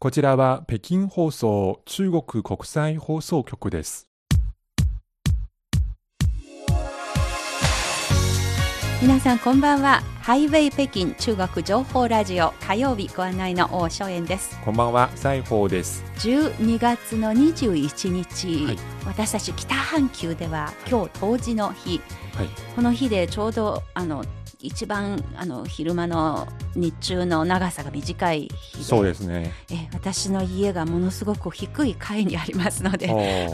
こちらは北京放送中国国際放送局です。皆さんこんばんは。ハイウェイ北京中国情報ラジオ。火曜日ご案内の大正円です。こんばんは、西宝です。12月の21日、はい。私たち北半球では今日冬至の日。はい。この日でちょうどあの一番あの昼間の日中の長さが短い日でそうですね。え私の家がものすごく低い階にありますので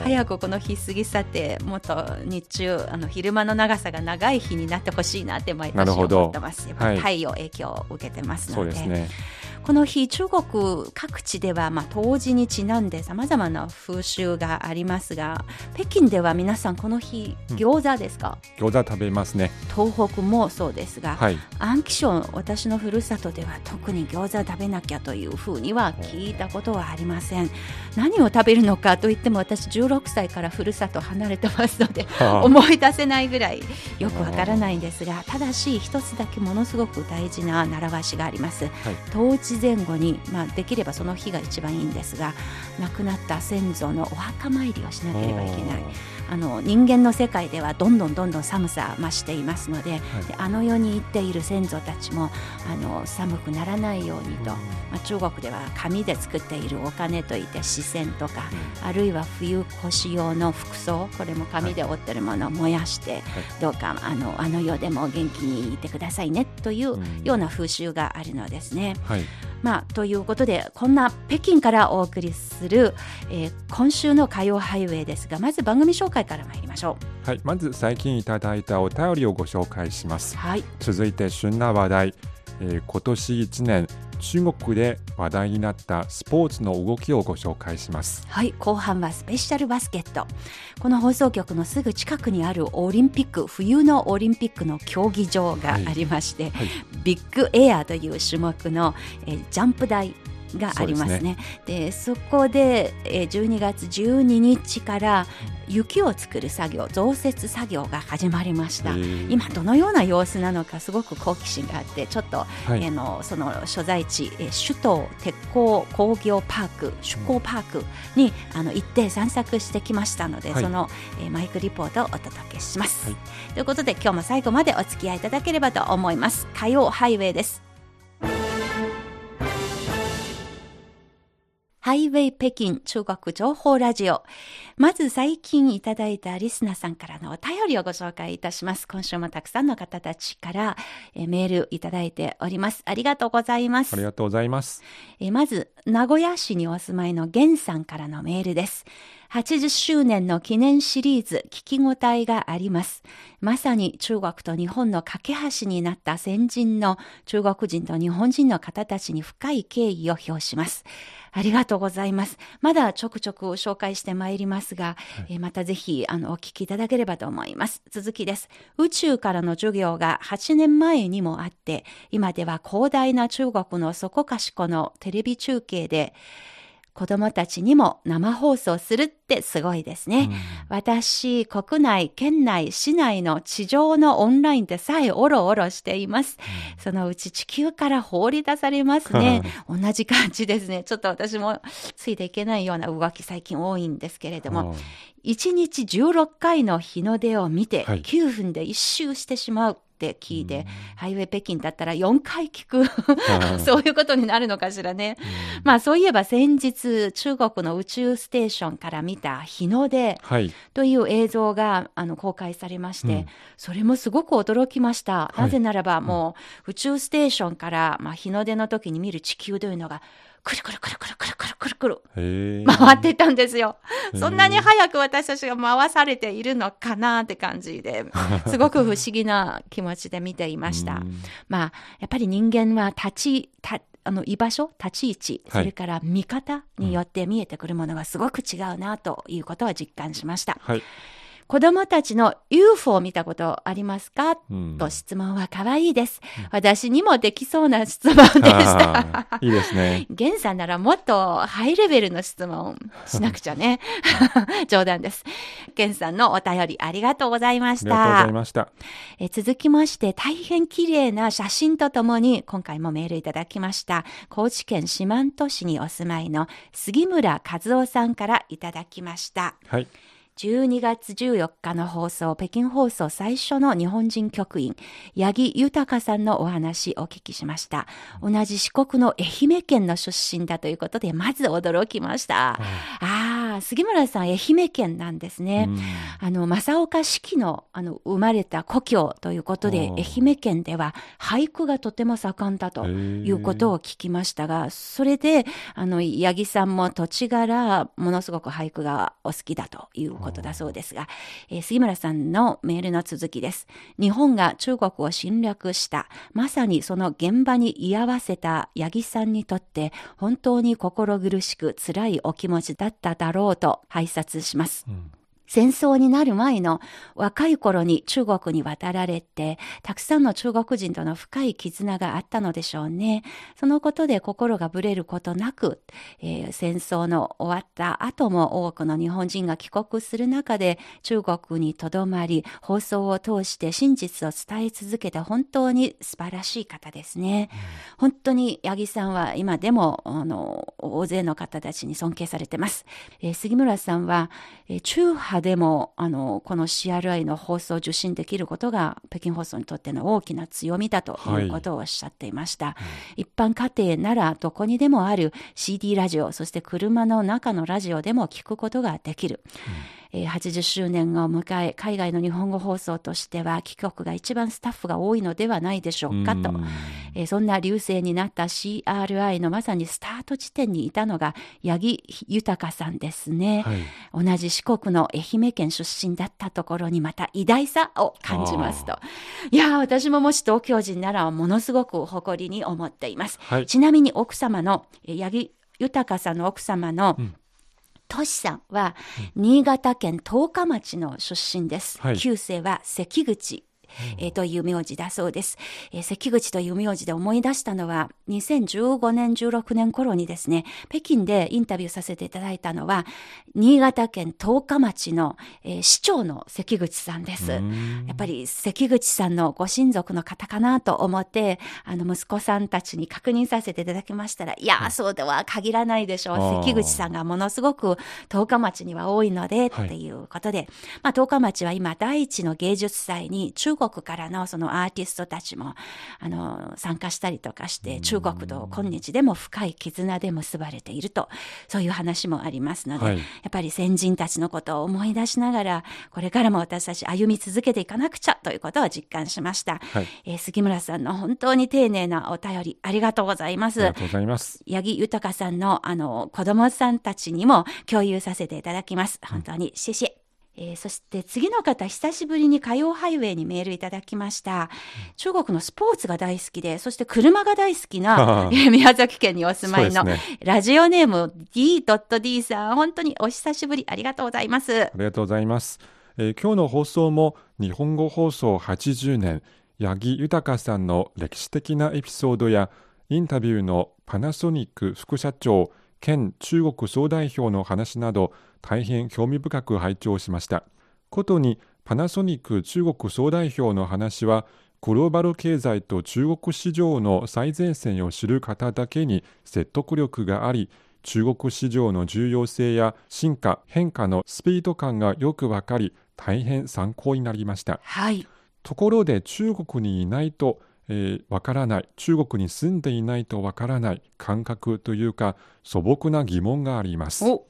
早くこの日過ぎ去ってもっと日中あの昼間の長さが長い日になってほしいなって毎年なるほど思ってます。やっぱりはい太陽影響を受けてますので,、そうですね。この日中国各地では、まあ、冬至にちなんでさまざまな風習がありますが北京では皆さんこの日うん餃子ですか、餃子食べますね。東北もそうですが、はい。安徽省私のふるさとでは特に餃子食べなきゃというふうには聞いたことはありません。何を食べるのかといっても私16歳からふるさと離れてますのではあ 思い出せないぐらいよくわからないんですがただし一つだけものすごく大事な習わしがあります、冬至前後に、まあ、できればその日が一番いいんですが亡くなった先祖のお墓参りをしなければいけない。あの人間の世界ではどんどんどんどん寒さ増していますので,、であの世に行っている先祖たちもあの寒くならないようにと、まあ、中国では紙で作っているお金といって四川とか、あるいは冬越し用の服装これも紙で折ってるものを燃やして、どうかあのあの世でも元気にいてくださいねというような風習があるのですね。はい。まあ、ということでこんな北京からお送りする、えー今週の火曜ハイウェイですがまず番組紹介から参りましょはい。まず最近いただいたお便りをご紹介しますう。。はい、続いて旬な話題、えー今年1年中国で話題になったスポーツの動きをご紹介します。はい、後半はスペシャルバスケットこの放送局のすぐ近くにあるオリンピック冬のオリンピックの競技場がありまして、はい。ビッグエアという種目の、えージャンプ台がありますね。でそこで、えー12月12日から雪を作る作業増設作業が始まりました。えー。今どのような様子なのかすごく好奇心があってちょっと、はい。あのその所在地、えー首都鉄鋼工業パーク首鋼パークに、あの行って散策してきましたので、はい。その、えーマイクリポートをお届けします、はい。ということで今日も最後までお付き合いいただければと思います。火曜ハイウェイですハイウェイ北京中国情報ラジオ。まず最近いただいたリスナーさんからのお便りをご紹介いたします。今週もたくさんの方たちからえーメールいただいております。ありがとうございますあり。がとうございます。えーまず、名古屋市にお住まいの源さんからのメールです。80周年の記念シリーズ、聞き応えがあります。まさに中国と日本の架け橋になった先人の中国人と日本人の方たちに深い敬意を表します。ありがとうございます。まだちょくちょく紹介してまいりますが、えーまたぜひあのお聞きいただければと思います。続きです。宇宙からの授業が8年前にもあって、今では広大な中国のそこかしこのテレビ中継で、子供たちにも生放送するってすごいですね。私、国内、県内、市内の地上のオンラインでさえおろおろしています。そのうち地球から放り出されますね。同じ感じですね。ちょっと私もついていけないような動き最近多いんですけれども、1日16回の日の出を見てはい9分で一周してしまうって聞いて、ハイウェイ北京だったら4回聞く。そういうことになるのかしらね。まあそういえば先日中国の宇宙ステーションから見た日の出はい。という映像があの公開されまして、うん。それもすごく驚きました。い。なぜならばもう宇宙ステーションから、まあ、日の出の時に見る地球というのがくるくるくるくるくるくるくるくる回ってたんですよ。そんなに早く私たちが回されているのかなって感じで、すごく不思議な気持ちで見ていました。まあ、やっぱり人間は立ち、あの居場所、立ち位置、それから見方によって見えてくるものがすごく違うなということは実感しました。はい。子供たちの UFO を見たことありますか、うんと質問は可愛いです。私にもできそうな質問でした。いいですね。ゲンさんならもっとハイレベルの質問しなくちゃね。冗談です。ゲンさんのお便りありがとうございましたありがとうござい。ました。え続きまして、大変綺麗な写真とともに、今回もメールいただきました。高知県四万十市にお住まいの杉村和夫さんからいただきました。はい。12月14日の放送、北京放送最初の日本人局員、八木豊さんのお話お聞きしました。同じ四国の愛媛県の出身だということで、まず驚きました。ああ、杉村さん、愛媛県なんですね。うんあの、正岡子規の、あの、生まれた故郷ということで、愛媛県では俳句がとても盛んだということを聞きましたが、それで、あの、八木さんも土地柄、ものすごく俳句がお好きだということだそうですが、えー杉村さんのメールの続きです。日本が中国を侵略した、まさにその現場に居合わせた八木さんにとって、本当に心苦しく辛いお気持ちだっただろうろうと拝察します。うん戦争になる前の若い頃に中国に渡られて、たくさんの中国人との深い絆があったのでしょうね。そのことで心がぶれることなく、えー戦争の終わった後も多くの日本人が帰国する中で中国にとどまり、放送を通して真実を伝え続けた本当に素晴らしい方ですね。本当に八木さんは今でも、あの、大勢の方たちに尊敬されてます。えー杉村さんは、えー中波でも、あの、この CRI の放送を受信できることが、北京放送にとっての大きな強みだということをおっしゃっていました。一般家庭ならどこにでもある CD ラジオ、そして車の中のラジオでも聞くことができる。えー80周年を迎え、海外の日本語放送としては、帰国が一番スタッフが多いのではないでしょうかと。うんえーそんな流星になった CRI のまさにスタート地点にいたのが八木豊さんですね。はい。同じ四国の愛媛県出身だったところにまた偉大さを感じますと。いやー、私ももし東京人ならものすごく誇りに思っています。はい。ちなみに奥様の、えー八木豊さんの奥様の、うんトシさんは、新潟県十日町の出身です。はい旧姓は関口。えーという名字だそうです、えー関口という名字で思い出したのは、2015年、16年頃にですね、北京でインタビューさせていただいたのは、新潟県十日町の、えー市長の関口さんです。うん。やっぱり関口さんのご親族の方かなと思って、あの息子さんたちに確認させていただきましたら、いや、そうとは限らないでしょう。関口さんがものすごく十日町には多いので、はい。っていうことで、まあ十日町は今第一の芸術祭に中国からのそのアーティストたちも、あの、参加したりとかして、中国と今日でも深い絆で結ばれていると、そういう話もありますので、はいやっぱり先人たちのことを思い出しながら、これからも私たち歩み続けていかなくちゃということを実感しました。はい。えー杉村さんの本当に丁寧なお便りありがとうございますありが。とうございます。八木豊さんのあの子供さんたちにも共有させていただきます。本当にシェシェ。えーそして次の方、久しぶりに火曜ハイウェイにメールいただきました。中国のスポーツが大好きで、そして車が大好きな、えー宮崎県にお住まいの、ねラジオネーム D.D さん、本当にお久しぶりありがとうございます。ありがとうございます。えー今日の放送も日本語放送80年、八木豊さんの歴史的なエピソードやインタビューのパナソニック副社長兼中国総代表の話など大変興味深く拝聴しました。ことにパナソニック中国総代表の話はグローバル経済と中国市場の最前線を知る方だけに説得力があり中国市場の重要性や進化変化のスピード感がよくわかり大変参考になりましたはい。ところで中国にいないとえーわからない。中国に住んでいないとわからない。感覚というか素朴な疑問があります。お、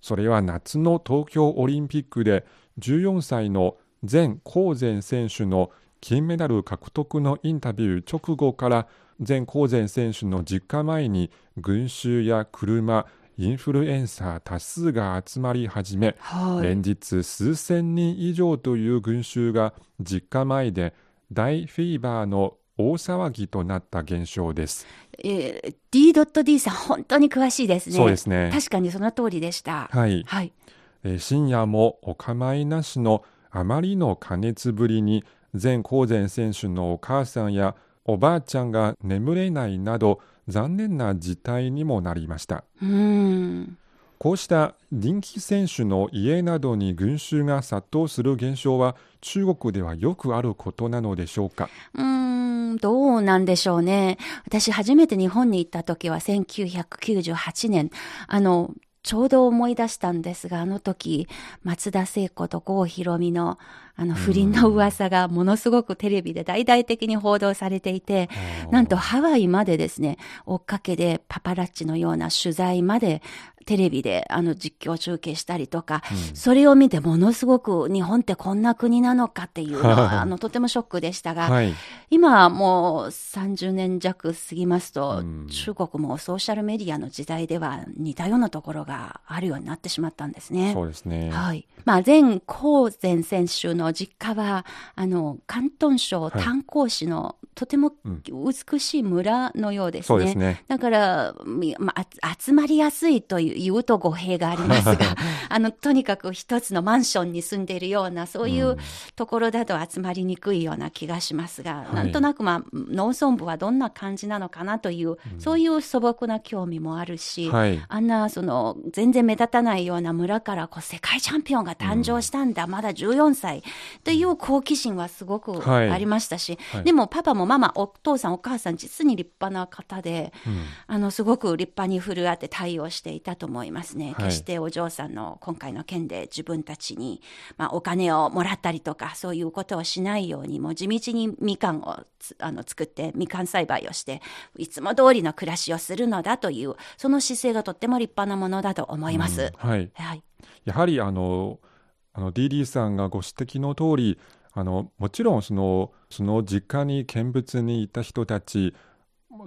それは夏の東京オリンピックで14歳の前高前選手の金メダル獲得のインタビュー直後から前高前選手の実家前に群衆や車インフルエンサー多数が集まり始め、はい。連日数千人以上という群衆が実家前で大フィーバーの大騒ぎとなった現象です。えー D.D さん、本当に詳しいですね。そうですね。確かにその通りでした。はい。はい。えー深夜もお構いなしのあまりの加熱ぶりに前高前選手のお母さんやおばあちゃんが眠れないなど残念な事態にもなりました。うーん。こうした人気選手の家などに群衆が殺到する現象は中国ではよくあることなのでしょうか？うーん、どうなんでしょうね。私初めて日本に行った時は1998年。あの、ちょうど思い出したんですが、あの時、松田聖子と郷ひろみの、あの不倫の噂がものすごくテレビで大々的に報道されていて、なんとハワイまでですね、追っかけでパパラッチのような取材までテレビであの実況中継したりとか、それを見てものすごく日本ってこんな国なのかっていうのは、あのとてもショックでしたが、はい。今はもう30年弱過ぎますと、うん中国もソーシャルメディアの時代では似たようなところがあるようになってしまったんですね。そうですね。はい。まあ、前高前選手の実家は、あの、広東省炭鉱市のとても美しい村のようですね。そうですね。だから、みまあ、あ集まりやすいという言うと語弊がありますが、あの、とにかく一つのマンションに住んでいるような、そういうところだと集まりにくいような気がしますが、い。なんとなく、まあ、農村部はどんな感じなのかなという、そういう素朴な興味もあるし、はい。あんな、その、全然目立たないような村から、こう、世界チャンピオンが誕生したんだ、まだ14歳、という好奇心はすごくはい。ありましたし、はい。でも、パパもママ、お父さん、お母さん、実に立派な方で、うん。あの、すごく立派に振る舞って対応していたと思いますね。はい決してお嬢さんの今回の件で自分たちに、まあ、お金をもらったりとか、そういうことをしないように、もう地道にみかんをつあの作って、みかん栽培をして、いつも通りの暮らしをするのだという、その姿勢がとっても立派なものだと思います。はい。はい。やはりあのあの DD さんがご指摘の通りあのもちろんそのその実家に見物にいた人たち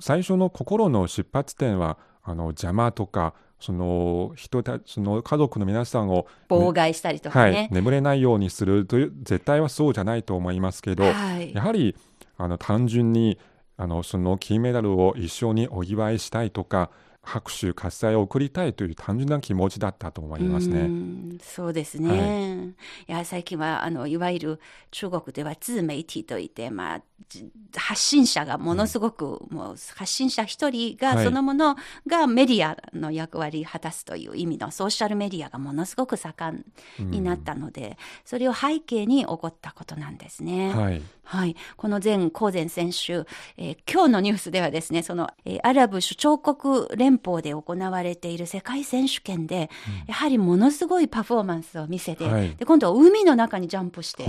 最初の心の出発点はあの邪魔とかその人たその家族の皆さんを、妨害したりとかはいね、。眠れないようにするという絶対はそうじゃないと思いますけど、はいやはりあの単純にあのその金メダルを一緒にお祝いしたいとか拍手喝采を送りたいという単純な気持ちだったと思いますうね。んそうですね。い、や、最近は、あの、いわゆる中国では自媒体といって、まあ、じ発信者がものすごく、もう発信者一人がはいそのものがメディアの役割を果たすという意味のソーシャルメディアがものすごく盛んになったので、それを背景に起こったことなんですね。はいはい。この前、コーゼン選手、えー今日のニュースではですね、その、えーアラブ首長国連邦で行われている世界選手権で、やはりものすごいパフォーマンスを見せて、はいで、今度は海の中にジャンプして、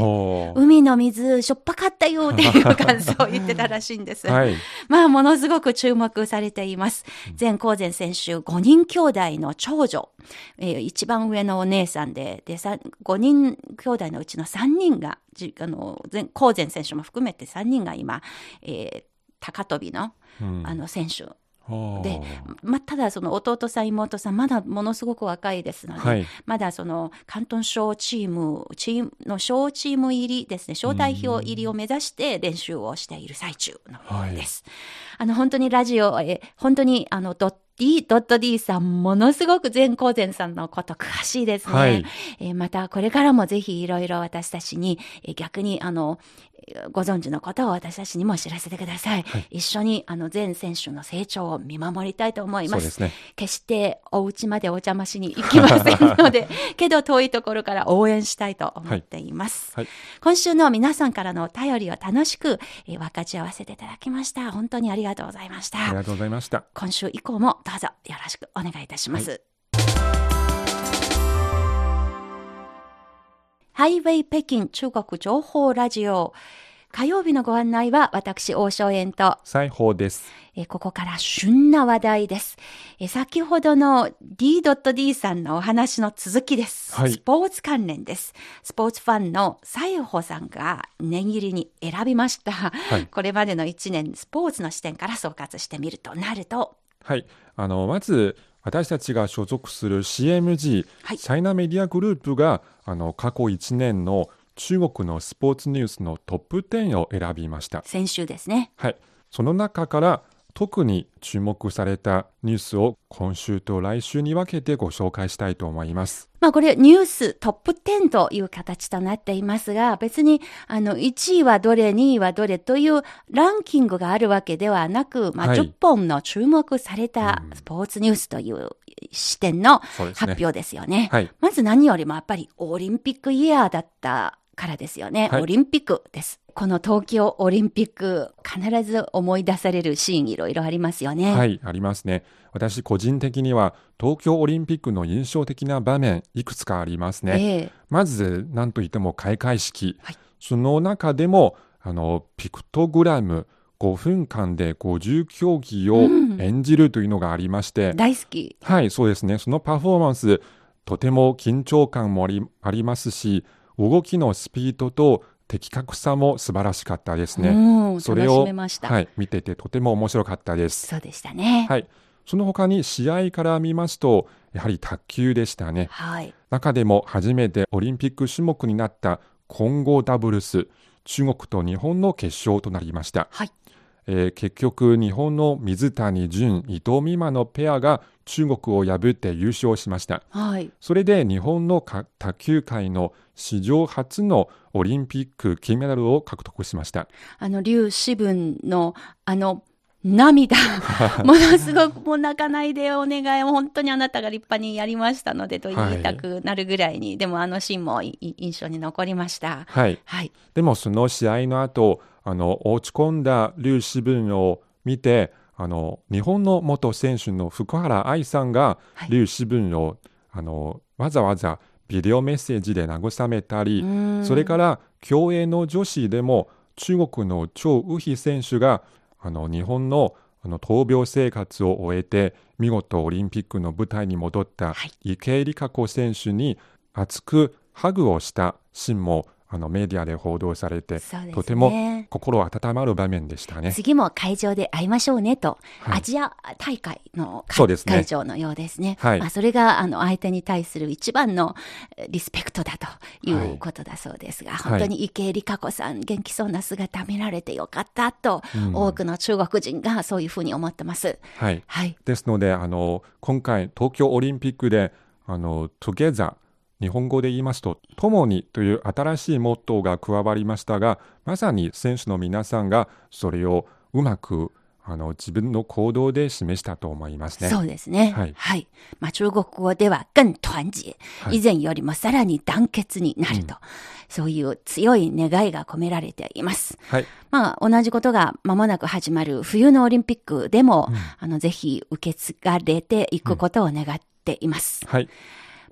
海の水、しょっぱかったよっていう感想を言ってたらしいんです。はいまあ、ものすごく注目されています。前高前選手、5人兄弟の長女、えー一番上のお姉さんで、で、さ5人兄弟のうちの3人が、じあの、前高前選手も含めて3人が今、えー高跳びの、うん。あの、選手。で、まあ、ただその弟さん妹さんまだものすごく若いですので、はい。まだその広東省チームチームの小チーム入りですね。小代表入りを目指して練習をしている最中のようです。あの本当にラジオえ本当にあのドッ D、ドット D さん、ものすごく全光前さんのこと詳しいですね。はいえーまた、これからもぜひいろいろ私たちに、えー逆に、あの、えーご存知のことを私たちにも知らせてください。一緒に、あの、全選手の成長を見守りたいと思います。そうですね決してお家までお邪魔しに行きませんので、けど遠いところから応援したいと思っています。はい今週の皆さんからのお便りを楽しく、えー分かち合わせていただきました。本当にありがとうございました。ありがとうございました今週以降もどうぞよろしくお願いいたします。ハイウェイ北京中国情報ラジオ。火曜日のご案内は私、王正円と、裁縫ですえーここから旬な話題です。えー先ほどの D.D さんのお話の続きです。はいスポーツ関連です。スポーツファンの西穂さんが念入りに選びました。い これまでの1年、スポーツの視点から総括してみるとなると、はいあのまず私たちが所属する CMG、はい。チャイナメディアグループがあの過去1年の中国のスポーツニュースのトップ10を選びました。先週ですね。はい、その中から特に注目されたニュースを今週と来週に分けてご紹介したいと思います。まあこれニューストップ10という形となっていますが、別にあの1位はどれ、2位はどれというランキングがあるわけではなく、まあはい10本の注目されたスポーツニュースという視点の発表ですよね。はい。まず何よりもやっぱりオリンピックイヤーだったからですよね。はいオリンピックです。この東京オリンピック、必ず思い出されるシーンいろいろありますよね。はい、ありますね。私個人的には東京オリンピックの印象的な場面いくつかありますね。ええまず何といっても開会式、はいその中でもあのピクトグラム5分間で50競技をうん演じるというのがありまして、大好き。はいそうですねそのパフォーマンスとても緊張感もありありますし動きのスピードと的確さも素晴らしかったですね。うん、それを。はい、見ててとても面白かったです。そうでしたね。はい、その他に試合から見ますとやはり卓球でしたね。はい。中でも初めてオリンピック種目になった混合ダブルス中国と日本の決勝となりました、はい。えー結局日本の水谷隼伊藤美誠のペアが中国を破って優勝しましたはい。それで日本のか卓球界の史上初のオリンピック金メダルを獲得しましたあの、劉志文の、あの、涙。ものすごくもう泣かないでお願い。本当にあなたが立派にやりましたのでと言いたくなるぐらいに、でもあのシーンもいい印象に残りました。はいはい。でもその試合の後あの落ち込んだ劉志文を見てあの日本の元選手の福原愛さんがはい劉志文をあのわざわざビデオメッセージで慰めたり、それから競泳の女子でも中国の張雨霏選手があの日本のあの闘病生活を終えて見事オリンピックの舞台に戻ったはい。池江璃花子選手に熱くハグをしたシーンもあのメディアで報道されて、ねとても心温まる場面でしたね。次も会場で会いましょうねと、はいアジア大会のね会場のようですね。はいまあ、それがあの相手に対する一番のえリスペクトだということだそうですが、い本当に池江璃花子さん、元気そうな姿見られてよかったと、うん多くの中国人がそういうふうに思ってます。はい、はい。ですのであの今回東京オリンピックであの Together 日本語で言いますと「共に」という新しいモットーが加わりましたがまさに選手の皆さんがそれをうまくあの自分の行動で示したと思いますね。そうですね。はいまあ、中国語では更团結、はい以前よりもさらに団結になると、そういう強い願いが込められています。はい、まあ、同じことが間もなく始まる冬のオリンピックでも、あの、ぜひ受け継がれていくことを願っています。はい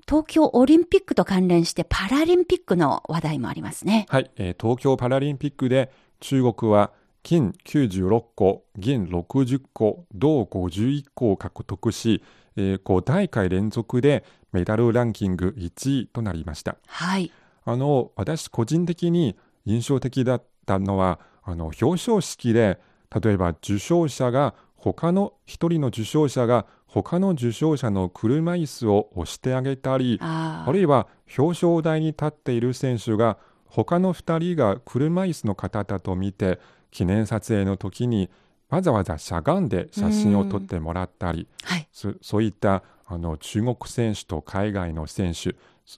東京オリンピックと関連してパラリンピックの話題もありますね。はいえー東京パラリンピックで中国は金96個、銀60個、銅51個を獲得し、えー5大会連続でメダルランキング1位となりました。はい。あの私個人的に印象的だったのはあの表彰式で例えば受賞者が他の一人の受賞者が他の受賞者の車椅子を押してあげたりああるいは表彰台に立っている選手が他の2人が車椅子の方だと見て記念撮影の時にわざわざしゃがんで写真を撮ってもらったりはい。そそういったあの中国選手と海外の選手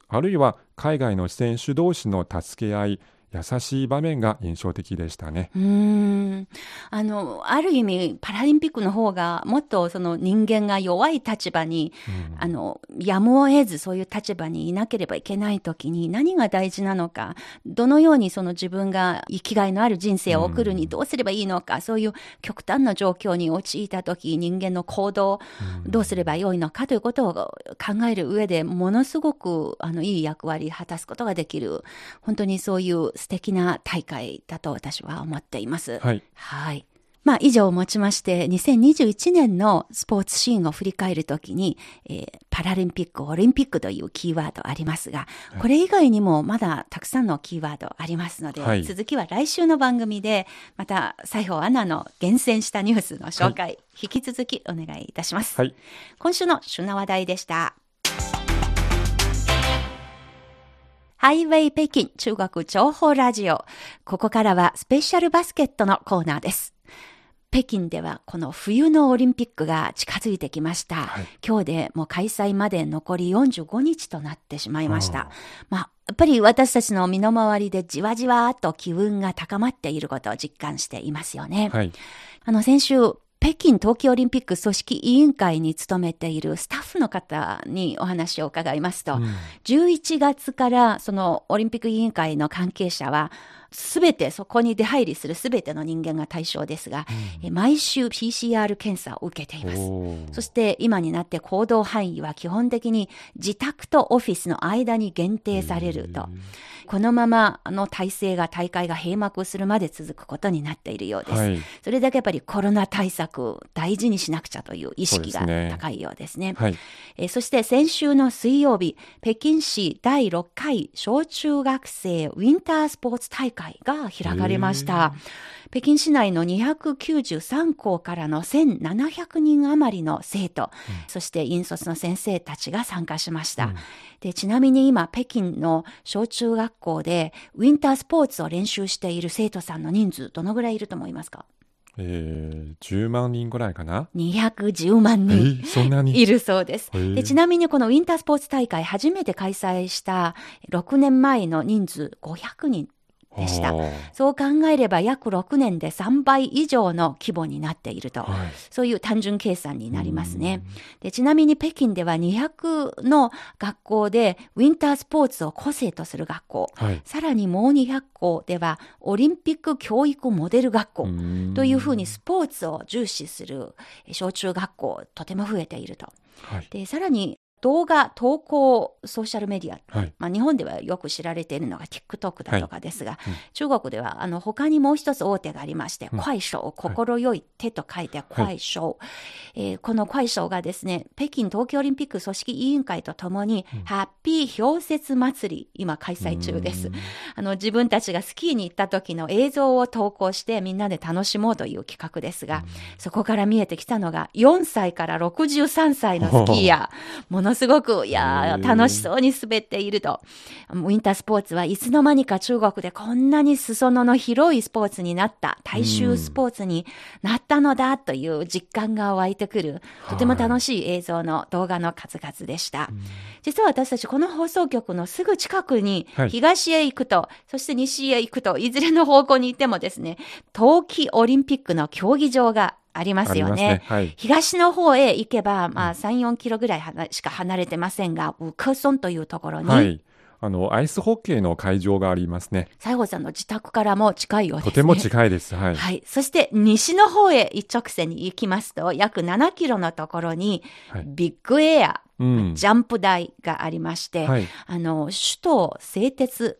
あるいは海外の選手同士の助け合い優しい場面が印象的でしたね。うーん。あの、ある意味、パラリンピックの方が、もっとその人間が弱い立場に、あの、やむを得ずそういう立場にいなければいけないときに何が大事なのか、どのようにその自分が生きがいのある人生を送るにどうすればいいのか、そういう極端な状況に陥ったとき、人間の行動、どうすればよいのかということを考える上でものすごくあのいい役割を果たすことができる、本当にそういう素敵な大会だと私は思っています。はい、はい。まあ、以上をもちまして、2021年のスポーツシーンを振り返るときに、えーパラリンピック、オリンピックというキーワードありますが、これ以外にもまだたくさんのキーワードありますので、はい続きは来週の番組で、また、西郷アナの厳選したニュースの紹介、引き続きお願いいたします。はい、今週の旬な話題でした。ハイウェイ北京中国情報ラジオ。ここからはスペシャルバスケットのコーナーです。北京ではこの冬のオリンピックが近づいてきました。はい今日でもう開催まで残り45日となってしまいましあた。まあ、やっぱり私たちの身の回りでじわじわと気運が高まっていることを実感していますよね。はい。あの、先週、北京冬季オリンピック組織委員会に勤めているスタッフの方にお話を伺いますと、うん11月からそのオリンピック委員会の関係者は、すべてそこに出入りするすべての人間が対象ですが、え毎週 PCR 検査を受けています。そして今になって行動範囲は基本的に自宅とオフィスの間に限定されると。このままあの体制が大会が閉幕するまで続くことになっているようです。はい。それだけやっぱりコロナ対策大事にしなくちゃという意識が高いようですね。はい。えーそして先週の水曜日、北京市第6回小中学生ウィンタースポーツ大会が開かれました。北京市内の293校からの1700人余りの生徒、そして引率の先生たちが参加しました。でちなみに今、北京の小中学校でウィンタースポーツを練習している生徒さんの人数、どのぐらいいると思いますか？えー、10万人ぐらいかな ?210 万え人。ーそんなに？いるそうです。へーでちなみにこのウィンタースポーツ大会初めて開催した6年前の人数500人でしたそう考えれば約6年で3倍以上の規模になっていると。はい。そういう単純計算になりますね。でちなみに北京では200の学校でウィンタースポーツを個性とする学校。はい。さらにもう200校ではオリンピック教育モデル学校。というふうにスポーツを重視するえ小中学校とても増えていると。はい。で、さらに動画投稿ソーシャルメディア。はい。まあ、日本ではよく知られているのが TikTok だとかですが、うん。中国ではあの他にもう一つ大手がありまして、うん。快手、心よい手と書いて快手、えーこの快手がですね、北京冬季オリンピック組織委員会とともに、ハッピー氷雪祭り、今開催中です。うん。あの自分たちがスキーに行った時の映像を投稿してみんなで楽しもうという企画ですが、そこから見えてきたのが4歳から63歳のスキーヤー。ものすごく、いや楽しそうに滑っていると。ウィンタースポーツはいつの間にか中国でこんなに裾野の広いスポーツになった、大衆スポーツになったのだという実感が湧いてくる、とても楽しい映像の動画の数々でした。実は私たちこの放送局のすぐ近くにはい。東へ行くと、そして西へ行くと、いずれの方向に行ってもですね、冬季オリンピックの競技場がありますよね。ねはい東の方へ行けば、まあ、3、4キロぐらいしか離れてませんが、ウクソンというところに、はい。あの、アイスホッケーの会場がありますね。西郷さんの自宅からも近いようですね。とても近いです。はい。はい。そして、西の方へ一直線に行きますと、約7キロのところに、はいビッグエア、うん。ジャンプ台がありまして、はい。あの、首都製鉄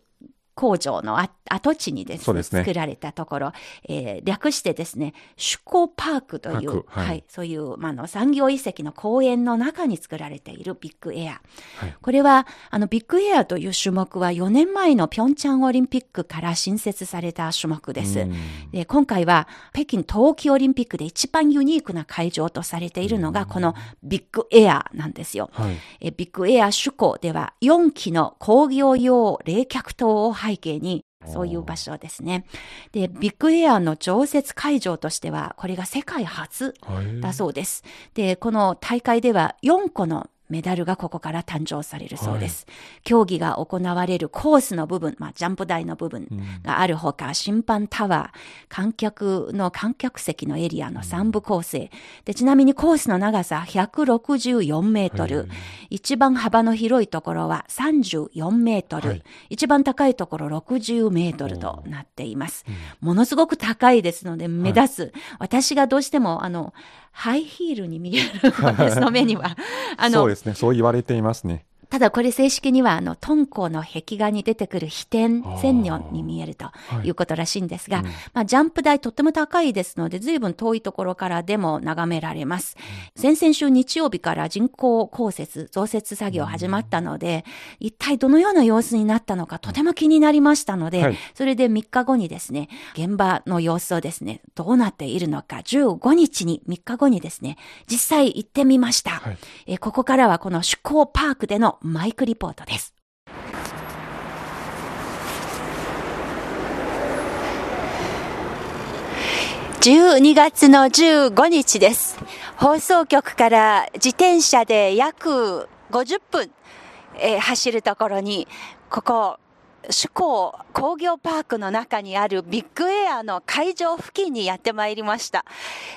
工場のあ跡地にですねすね作られたところ、えー略してですね、首工パークという、はいはい、そういう、まあ、あの産業遺跡の公園の中に作られているビッグエア。はいこれは、あの、ビッグエアという種目は4年前のピョンチャンオリンピックから新設された種目です。うんで今回は北京冬季オリンピックで一番ユニークな会場とされているのがこのビッグエアなんですよ。はい。えビッグエア首港では4機の工業用冷却塔を背景にそういう場所ですね。で、ビッグエアの常設会場としてはこれが世界初はい。だそうです。で、この大会では4個のメダルがここから誕生されるそうです。競技が行われるコースの部分、まあ、ジャンプ台の部分があるほか、審判タワー、観客の観客席のエリアの3部構成。で、ちなみにコースの長さ164メートル。一番幅の広いところは34メートル。はい一番高いところ60メートルとなっています。ものすごく高いですので、目立つ。私がどうしても、あの、ハイヒールに見える私の目には。あのそうで、すね。そう言われていますね。ただこれ正式には、あの、敦煌の壁画に出てくる飛天千女に見えるとはい。いうことらしいんですが、うん。まあ、ジャンプ台とっても高いですので、随分遠いところからでも眺められます。先々週日曜日から人工降雪、増雪作業始まったので、一体どのような様子になったのかとても気になりましたので、はい。それで3日後にですね、現場の様子をですね、どうなっているのか、15日に、3日後にですね、実際行ってみました。はい。えーここからはこの趣向パークでのマイクリポートです。12月の15日です。放送局から自転車で約50分、えー走るところに、ここ、首港工業パークの中にあるビッグエアの会場付近にやってまいりました。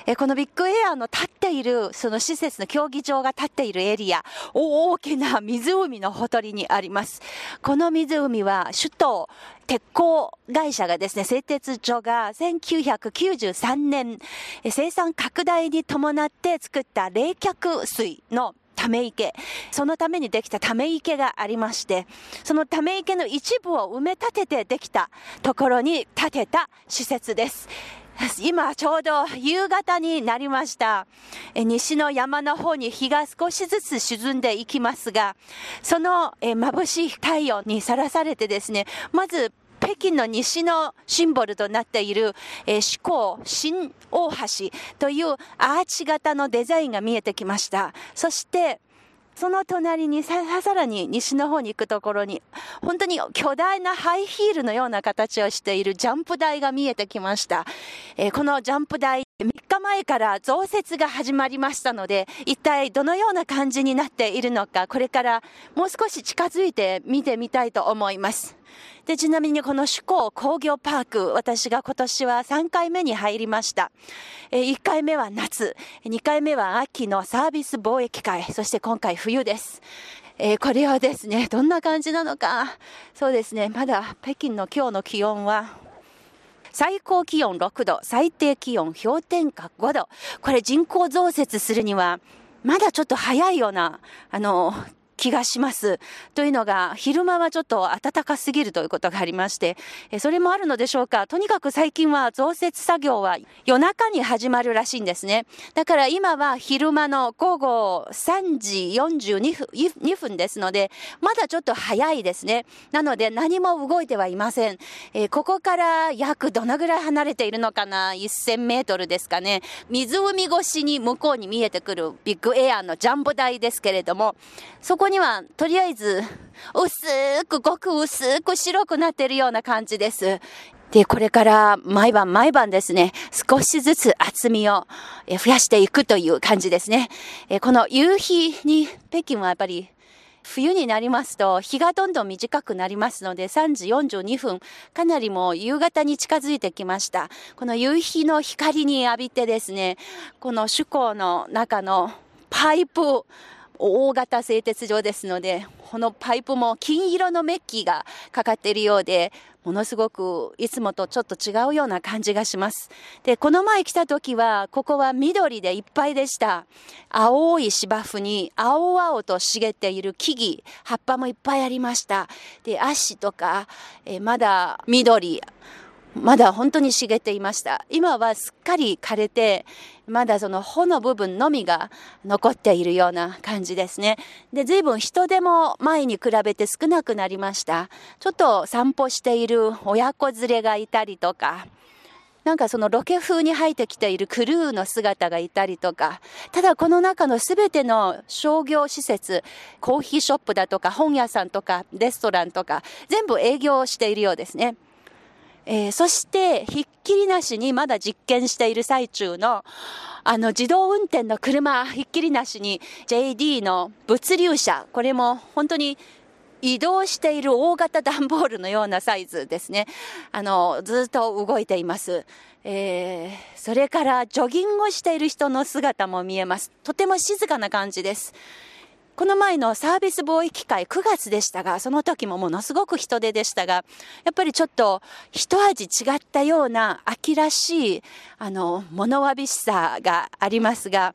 えこのビッグエアの立っている、その施設の競技場が立っているエリア、大きな湖のほとりにあります。この湖は首都鉄鋼会社がですね、製鉄所が1993年、生産拡大に伴って作った冷却水のため池、そのためにできたため池がありまして、そのため池の一部を埋め立ててできたところに建てた施設です。今ちょうど夕方になりました。西の山の方に日が少しずつ沈んでいきますが、その眩しい太陽にさらされてですね、まず北京の西のシンボルとなっている、えー、四港新大橋というアーチ型のデザインが見えてきました。そして、その隣にささらに西の方に行くところに、本当に巨大なハイヒールのような形をしているジャンプ台が見えてきました。えーこのジャンプ台、3日前から増設が始まりましたので、一体どのような感じになっているのか、これからもう少し近づいて見てみたいと思います。で、ちなみにこの首港工業パーク、私が今年は3回目に入りました。え1回目は夏、2回目は秋のサービス貿易会、そして今回冬です。えーこれはですね、どんな感じなのか。そうですね、まだ北京の今日の気温は最高気温6度、最低気温氷点下5度。これ人口増設するには、まだちょっと早いような、あの、気がします。というのが、昼間はちょっと暖かすぎるということがありまして、それもあるのでしょうか。とにかく最近は増設作業は夜中に始まるらしいんですね。だから今は昼間の午後3時42分 ,2 分ですので、まだちょっと早いですね。なので何も動いてはいません。えーここから約どのぐらい離れているのかな ?1000 メートルですかね。湖越しに向こうに見えてくるビッグエアのジャンボ台ですけれども、そここにはとりあえず薄くごく薄く白くなっているような感じです。で、これから毎晩毎晩ですね、少しずつ厚みを増やしていくという感じですね。この夕日に北京はやっぱり冬になりますと日がどんどん短くなりますので3時42分かなりもう夕方に近づいてきましたこの夕日の光に浴びてですねこの首港の中のパイプ大型製鉄所ですのでこのパイプも金色のメッキがかかっているようでものすごくいつもとちょっと違うような感じがします。でこの前来た時はここは緑でいっぱいでした。青い芝生に青々と茂っている木々葉っぱもいっぱいありました。で足とか、えまだ緑。まだ本当に茂っていました。今はすっかり枯れてまだその穂の部分のみが残っているような感じですね。で随分人手も前に比べて少なくなりました。ちょっと散歩している親子連れがいたりとかなんかそのロケ風に入ってきているクルーの姿がいたりとか、ただこの中のすべての商業施設、コーヒーショップだとか本屋さんとかレストランとか全部営業しているようですね。えーそしてひっきりなしにまだ実験している最中のあの自動運転の車ひっきりなしに JD の物流車これも本当に移動している大型段ボールのようなサイズですね。あの、ずっと動いています。えーそれからジョギングをしている人の姿も見えます。とても静かな感じです。この前のサービス貿易会9月でしたが、その時もものすごく人手でしたが、やっぱりちょっと一味違ったような秋らしい、あの、物わびしさがありますが、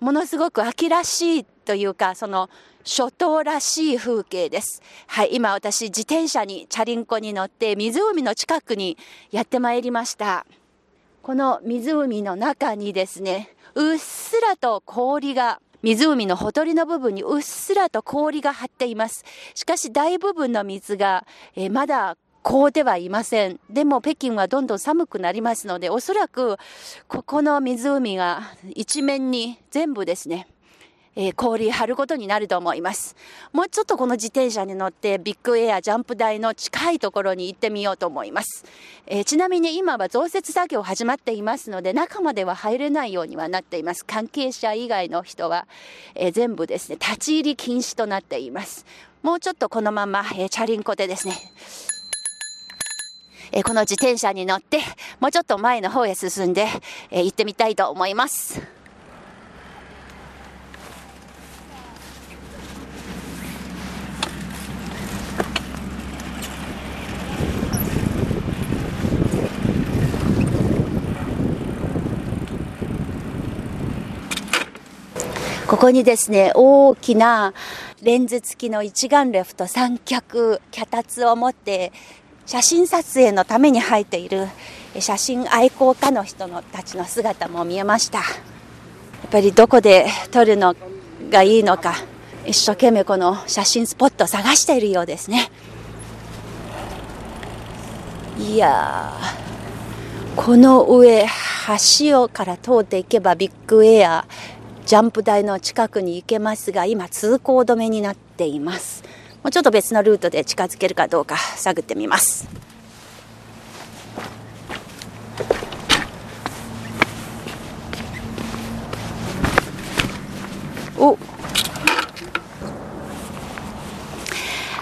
ものすごく秋らしいというか、その、初冬らしい風景です。はい、今私自転車にチャリンコに乗って湖の近くにやってまいりました。この湖の中にですね、うっすらと氷が、湖のほとりの部分にうっすらと氷が張っています。しかし大部分の水が、えーまだ凍ってはいません。でも北京はどんどん寒くなりますので、おそらくここの湖が一面に全部ですね、えー、氷張ることになると思います。もうちょっとこの自転車に乗ってビッグエアジャンプ台の近いところに行ってみようと思います。えー、ちなみに今は増設作業始まっていますので中までは入れないようにはなっています。関係者以外の人は、えー、全部ですね、立ち入り禁止となっています。もうちょっとこのまま、えチャリンコでですね、えこの自転車に乗って、もうちょっと前の方へ進んで、え行ってみたいと思います。ここにですね、大きなレンズ付きの一眼レフと三脚、脚立を持って写真撮影のために入っている写真愛好家の人のたちの姿も見えました。やっぱりどこで撮るのがいいのか、一生懸命この写真スポットを探しているようですね。いやこの上、橋をから通っていけばビッグエア、ジャンプ台の近くに行けますが、今通行止めになっています。もうちょっと別のルートで近づけるかどうか探ってみます。お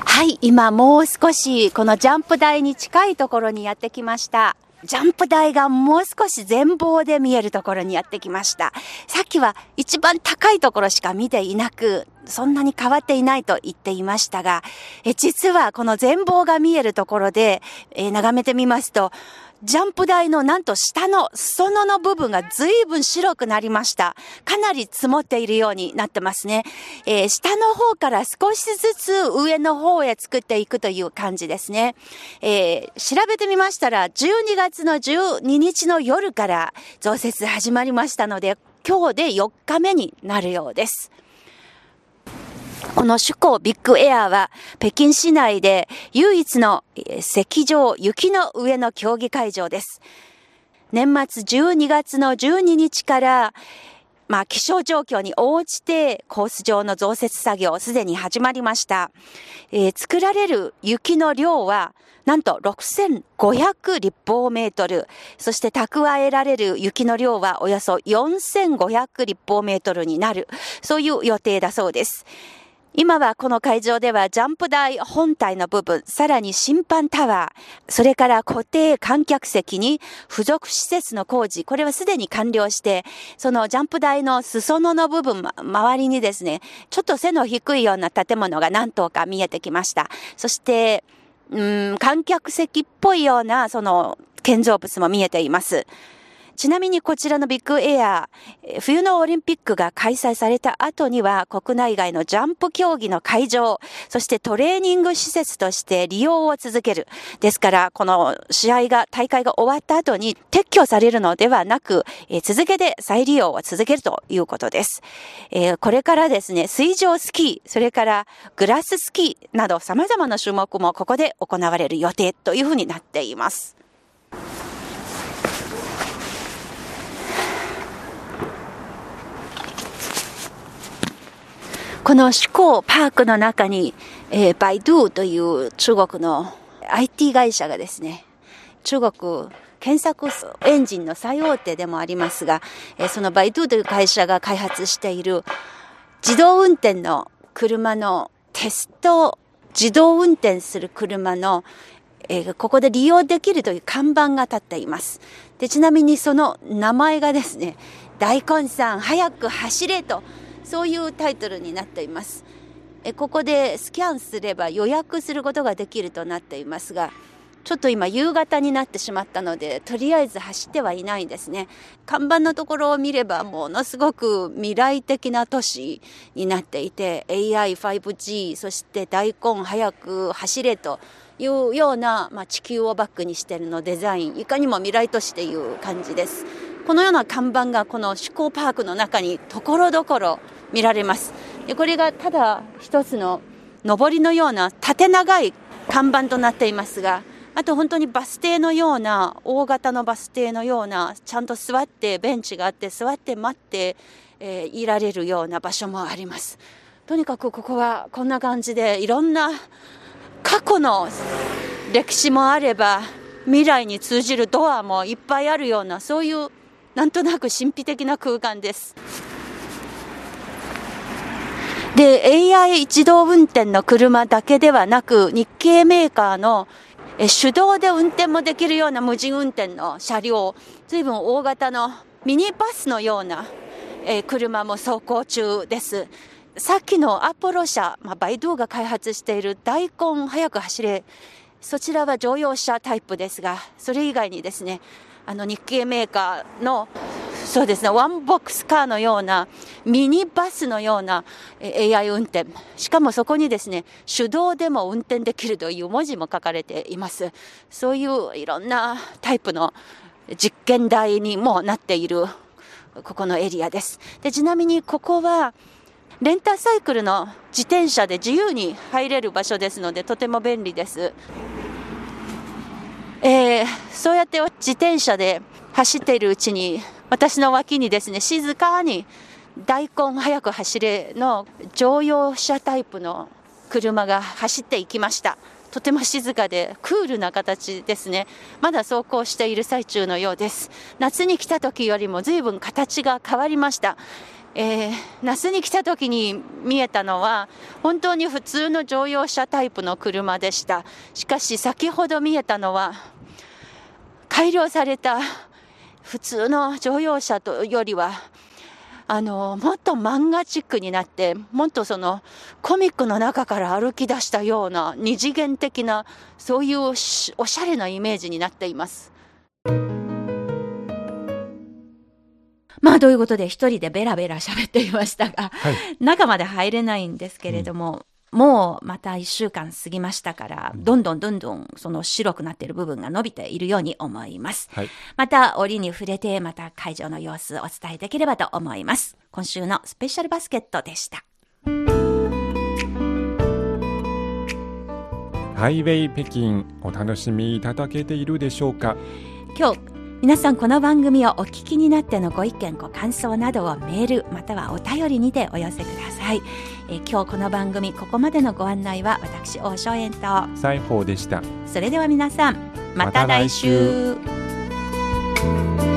はい、今もう少しこのジャンプ台に近いところにやってきました。ジャンプ台がもう少し全貌で見えるところにやってきました。さっきは一番高いところしか見ていなく、そんなに変わっていないと言っていましたが、え実はこの全貌が見えるところで、え眺めてみますと、ジャンプ台のなんと下の裾野の部分が随分白くなりました。かなり積もっているようになってますね。えー、下の方から少しずつ上の方へ作っていくという感じですね。えー、調べてみましたら、12月の12日の夜から増設始まりましたので、今日で4日目になるようです。この首港ビッグエアは北京市内で唯一の石上雪の上の競技会場です。年末12月の12日からまあ、気象状況に応じてコース上の増設作業すでに始まりました。えー、作られる雪の量はなんと6500立方メートル、そして蓄えられる雪の量はおよそ4500立方メートルになる、そういう予定だそうです。今はこの会場ではジャンプ台本体の部分、さらに審判タワー、それから固定観客席に付属施設の工事、これはすでに完了して、そのジャンプ台の裾野の部分、周りにですね、ちょっと背の低いような建物が何棟か見えてきました。そして、うん、観客席っぽいような、その、建造物も見えています。ちなみにこちらのビッグエア、冬のオリンピックが開催された後には国内外のジャンプ競技の会場、そしてトレーニング施設として利用を続ける。ですから、この試合が、大会が終わった後に撤去されるのではなく、え続けて再利用を続けるということです。えー、これからですね、水上スキー、それからグラススキーなど様々な種目もここで行われる予定というふうになっています。この思考パークの中に、えー、バイドゥという中国の IT 会社がですね、中国検索エンジンの最大手でもありますが、えー、そのバイドゥという会社が開発している自動運転の車のテスト自動運転する車の、えー、ここで利用できるという看板が立っています。で、ちなみにその名前がですね、大根さん早く走れとそういうタイトルになっています。えここでスキャンすれば予約することができるとなっていますがちょっと今夕方になってしまったのでとりあえず走ってはいないんですね。看板のところを見ればものすごく未来的な都市になっていて AI5G そして大根早く走れというような、まあ、地球をバックにしているのデザインいかにも未来都市という感じです。このような看板がこの思考パークの中にところどころ見られます。でこれがただ一つの上りのような縦長い看板となっていますが、あと本当にバス停のような、大型のバス停のような、ちゃんと座ってベンチがあって座って待って、えーいられるような場所もあります。とにかくここはこんな感じでいろんな過去の歴史もあれば未来に通じるドアもいっぱいあるようなそういうなんとなく神秘的な空間です。で AI 自動運転の車だけではなく日系メーカーの手動で運転もできるような無人運転の車両随分大型のミニバスのような車も走行中です。さっきのアポロ社、まあ、バイドゥが開発している大根早く走れ、そちらは乗用車タイプですが、それ以外にですね、あの日系メーカーのそうですね、ワンボックスカーのようなミニバスのような AI 運転、しかもそこにですね、手動でも運転できるという文字も書かれています。そういういろんなタイプの実験台にもなっているここのエリアです。でちなみにここはレンタサイクルの自転車で自由に入れる場所ですのでとても便利です。えーそうやって自転車で走っているうちに私の脇にですね静かに大根早く走れの乗用車タイプの車が走っていきました。とても静かでクールな形ですね。まだ走行している最中のようです。夏に来た時よりも随分形が変わりました。えー夏に来た時に見えたのは本当に普通の乗用車タイプの車でした。しかし先ほど見えたのは改良された普通の乗用車とよりはあのもっと漫画チックになってもっとそのコミックの中から歩き出したような二次元的なそういうおしゃれなイメージになっています。まあ、ということで一人でベラベラ喋っていましたが、はい。中まで入れないんですけれども、もうまた一週間過ぎましたから、どんどんどんどんその白くなっている部分が伸びているように思います。はい。また折に触れて、また会場の様子をお伝えできればと思います。今週のスペシャルバスケットでした。ハイウェイ北京お楽しみいただけているでしょうか？今日、皆さんこの番組をお聞きになってのご意見、ご感想などをメール、またはお便りにてお寄せください。えー今日この番組、ここまでのご案内は私、大正円と、西宝でした。それでは皆さん、また来週。また来